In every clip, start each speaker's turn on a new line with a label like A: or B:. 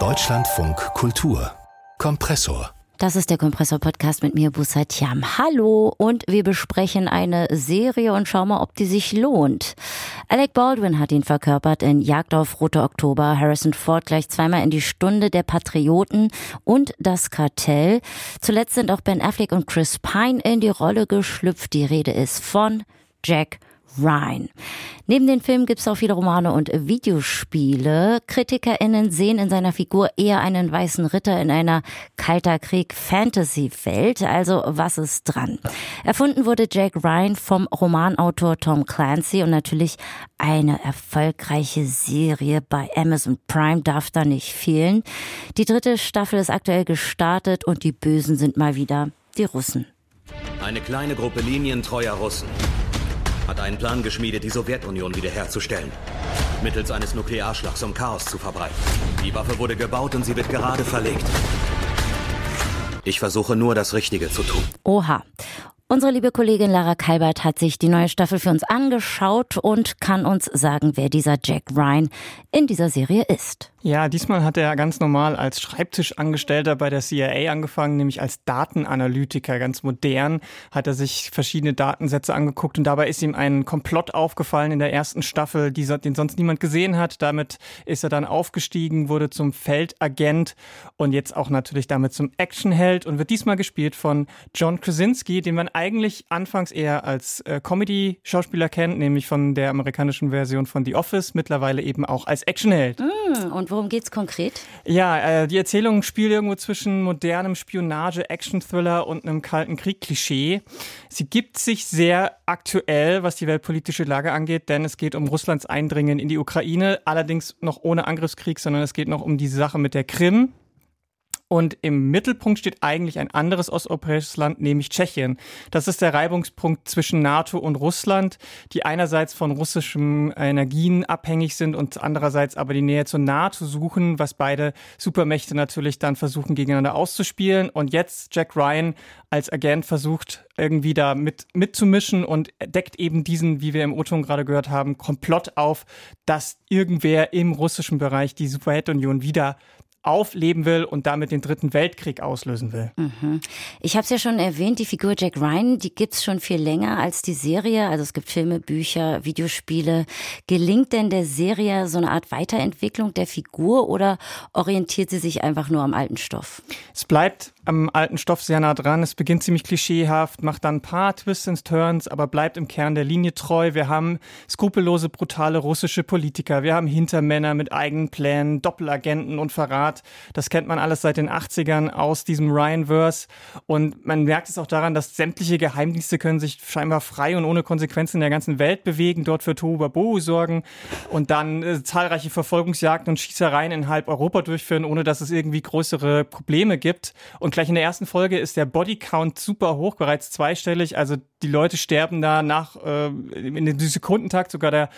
A: Deutschlandfunk Kultur Kompressor
B: das ist der Kompressor-Podcast mit mir, Busat Yam. Hallo und wir besprechen eine Serie und schauen mal, ob die sich lohnt. Alec Baldwin hat ihn verkörpert in Jagd auf Rote Oktober, Harrison Ford gleich zweimal in die Stunde der Patrioten und das Kartell. Zuletzt sind auch Ben Affleck und Chris Pine in die Rolle geschlüpft. Die Rede ist von Jack Ryan. Neben den Filmen gibt es auch viele Romane und Videospiele. KritikerInnen sehen in seiner Figur eher einen weißen Ritter in einer Kalter Krieg-Fantasy-Welt. Also was ist dran? Erfunden wurde Jack Ryan vom Romanautor Tom Clancy und natürlich eine erfolgreiche Serie bei Amazon Prime darf da nicht fehlen. Die dritte Staffel ist aktuell gestartet und die Bösen sind mal wieder die Russen.
C: Eine kleine Gruppe linientreuer Russen hat einen Plan geschmiedet, die Sowjetunion wiederherzustellen. Mittels eines Nuklearschlags, um Chaos zu verbreiten. Die Waffe wurde gebaut und sie wird gerade verlegt. Ich versuche nur, das Richtige zu tun.
B: Oha. Unsere liebe Kollegin Lara Kalbert hat sich die neue Staffel für uns angeschaut und kann uns sagen, wer dieser Jack Ryan in dieser Serie ist.
D: Ja, diesmal hat er ganz normal als Schreibtischangestellter bei der CIA angefangen, nämlich als Datenanalytiker. Ganz modern hat er sich verschiedene Datensätze angeguckt und dabei ist ihm ein Komplott aufgefallen in der ersten Staffel, die, den sonst niemand gesehen hat. Damit ist er dann aufgestiegen, wurde zum Feldagent und jetzt auch natürlich damit zum Actionheld und wird diesmal gespielt von John Krasinski, den man eigentlich anfangs eher als äh, Comedy-Schauspieler kennt, nämlich von der amerikanischen Version von The Office, mittlerweile eben auch als Actionheld.
B: Mm, und worum geht's konkret?
D: Ja, äh, die Erzählung spielt irgendwo zwischen modernem Spionage, Action-Thriller und einem kalten Krieg-Klischee. Sie gibt sich sehr aktuell, was die weltpolitische Lage angeht, denn es geht um Russlands Eindringen in die Ukraine, allerdings noch ohne Angriffskrieg, sondern es geht noch um die Sache mit der Krim. Und im Mittelpunkt steht eigentlich ein anderes osteuropäisches Land, nämlich Tschechien. Das ist der Reibungspunkt zwischen NATO und Russland, die einerseits von russischen Energien abhängig sind und andererseits aber die Nähe zur NATO suchen, was beide Supermächte natürlich dann versuchen gegeneinander auszuspielen. Und jetzt Jack Ryan als Agent versucht irgendwie da mit, mitzumischen und deckt eben diesen, wie wir im O-Ton gerade gehört haben, Komplott auf, dass irgendwer im russischen Bereich die Sowjetunion wieder aufleben will und damit den Dritten Weltkrieg auslösen will.
B: Mhm. Ich habe es ja schon erwähnt, die Figur Jack Ryan, die gibt's schon viel länger als die Serie. Also es gibt Filme, Bücher, Videospiele. Gelingt denn der Serie so eine Art Weiterentwicklung der Figur oder orientiert sie sich einfach nur am alten Stoff?
D: Es bleibt am alten Stoff sehr nah dran. Es beginnt ziemlich klischeehaft, macht dann ein paar Twists und Turns, aber bleibt im Kern der Linie treu. Wir haben skrupellose, brutale russische Politiker. Wir haben Hintermänner mit eigenen Plänen, Doppelagenten und Verrat. Das kennt man alles seit den 80ern aus diesem Ryan-Verse. Und man merkt es auch daran, dass sämtliche Geheimdienste können sich scheinbar frei und ohne Konsequenzen in der ganzen Welt bewegen, dort für Tohuwabohu sorgen und dann äh, zahlreiche Verfolgungsjagden und Schießereien in halb Europa durchführen, ohne dass es irgendwie größere Probleme gibt. Und gleich in der ersten Folge ist der Bodycount super hoch, bereits zweistellig. Also die Leute sterben da nach äh, in den Sekundentakt. Sogar der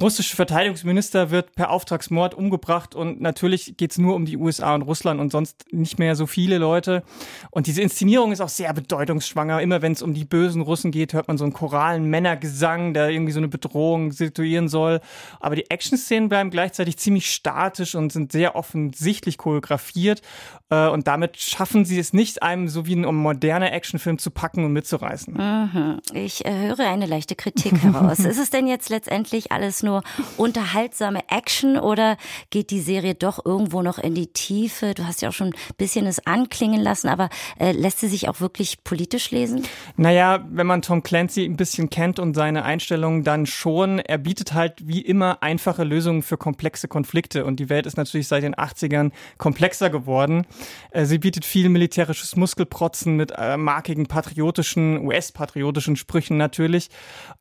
D: russische Verteidigungsminister wird per Auftragsmord umgebracht. Und natürlich geht's nur um die USA und Russland und sonst nicht mehr so viele Leute. Und diese Inszenierung ist auch sehr bedeutungsschwanger. Immer wenn es um die bösen Russen geht, hört man so einen choralen Männergesang, der irgendwie so eine Bedrohung situieren soll. Aber die Action-Szenen bleiben gleichzeitig ziemlich statisch und sind sehr offensichtlich choreografiert. Äh, und damit schaffen sie es nicht, einem so wie ein moderner Actionfilm zu packen und mitzureißen.
B: Mhm. Ich äh, höre eine leichte Kritik heraus. ist es denn jetzt letztendlich alles nur unterhaltsame Action oder geht die Serie doch irgendwo noch in die Tiefe? Du hast ja auch schon ein bisschen es anklingen lassen, aber äh, lässt sie sich auch wirklich politisch lesen?
D: Naja, wenn man Tom Clancy ein bisschen kennt und seine Einstellungen, dann schon. Er bietet halt wie immer einfache Lösungen für komplexe Konflikte und die Welt ist natürlich seit den 80ern komplexer geworden. Äh, sie bietet viel militärisches Muskelprotzen mit äh, markigen patriotischen, US-patriotischen Sprüchen natürlich.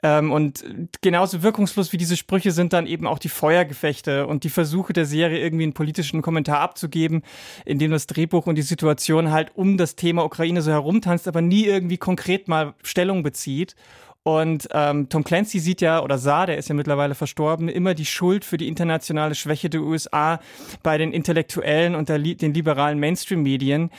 D: Ähm, und genauso wirkungslos wie diese Sprüche sind dann eben auch die Feuergefechte und die Versuche der Serie irgendwie einen politischen Kommentar abzugeben, in dem das Drehbuch und die Situation halt um das Thema Ukraine so herumtanzt, aber nie irgendwie konkret mal Stellung bezieht. Und ähm, Tom Clancy sieht ja, oder sah, der ist ja mittlerweile verstorben, immer die Schuld für die internationale Schwäche der USA bei den Intellektuellen und der, den liberalen Mainstream-Medien.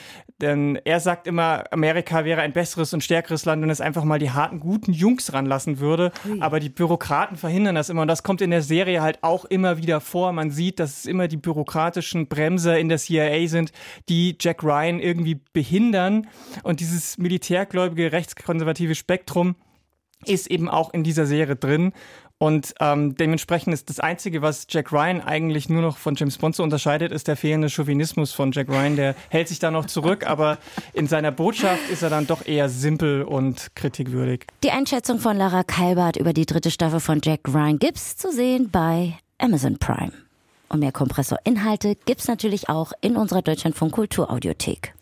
D: Denn er sagt immer, Amerika wäre ein besseres und stärkeres Land, wenn es einfach mal die harten, guten Jungs ranlassen würde. Ui. Aber die Bürokraten verhindern das immer. Und das kommt in der Serie halt auch immer wieder vor. Man sieht, dass es immer die bürokratischen Bremser in der CIA sind, die Jack Ryan irgendwie behindern. Und dieses militärgläubige, rechtskonservative Spektrum ist eben auch in dieser Serie drin. Und ähm, dementsprechend ist das Einzige, was Jack Ryan eigentlich nur noch von James Bond so unterscheidet, ist der fehlende Chauvinismus von Jack Ryan. Der hält sich da noch zurück, aber in seiner Botschaft ist er dann doch eher simpel und kritikwürdig.
B: Die Einschätzung von Lara Kalbert über die dritte Staffel von Jack Ryan gibt's zu sehen bei Amazon Prime. Und mehr Kompressor-Inhalte gibt's natürlich auch in unserer Deutschlandfunk Kulturaudiothek.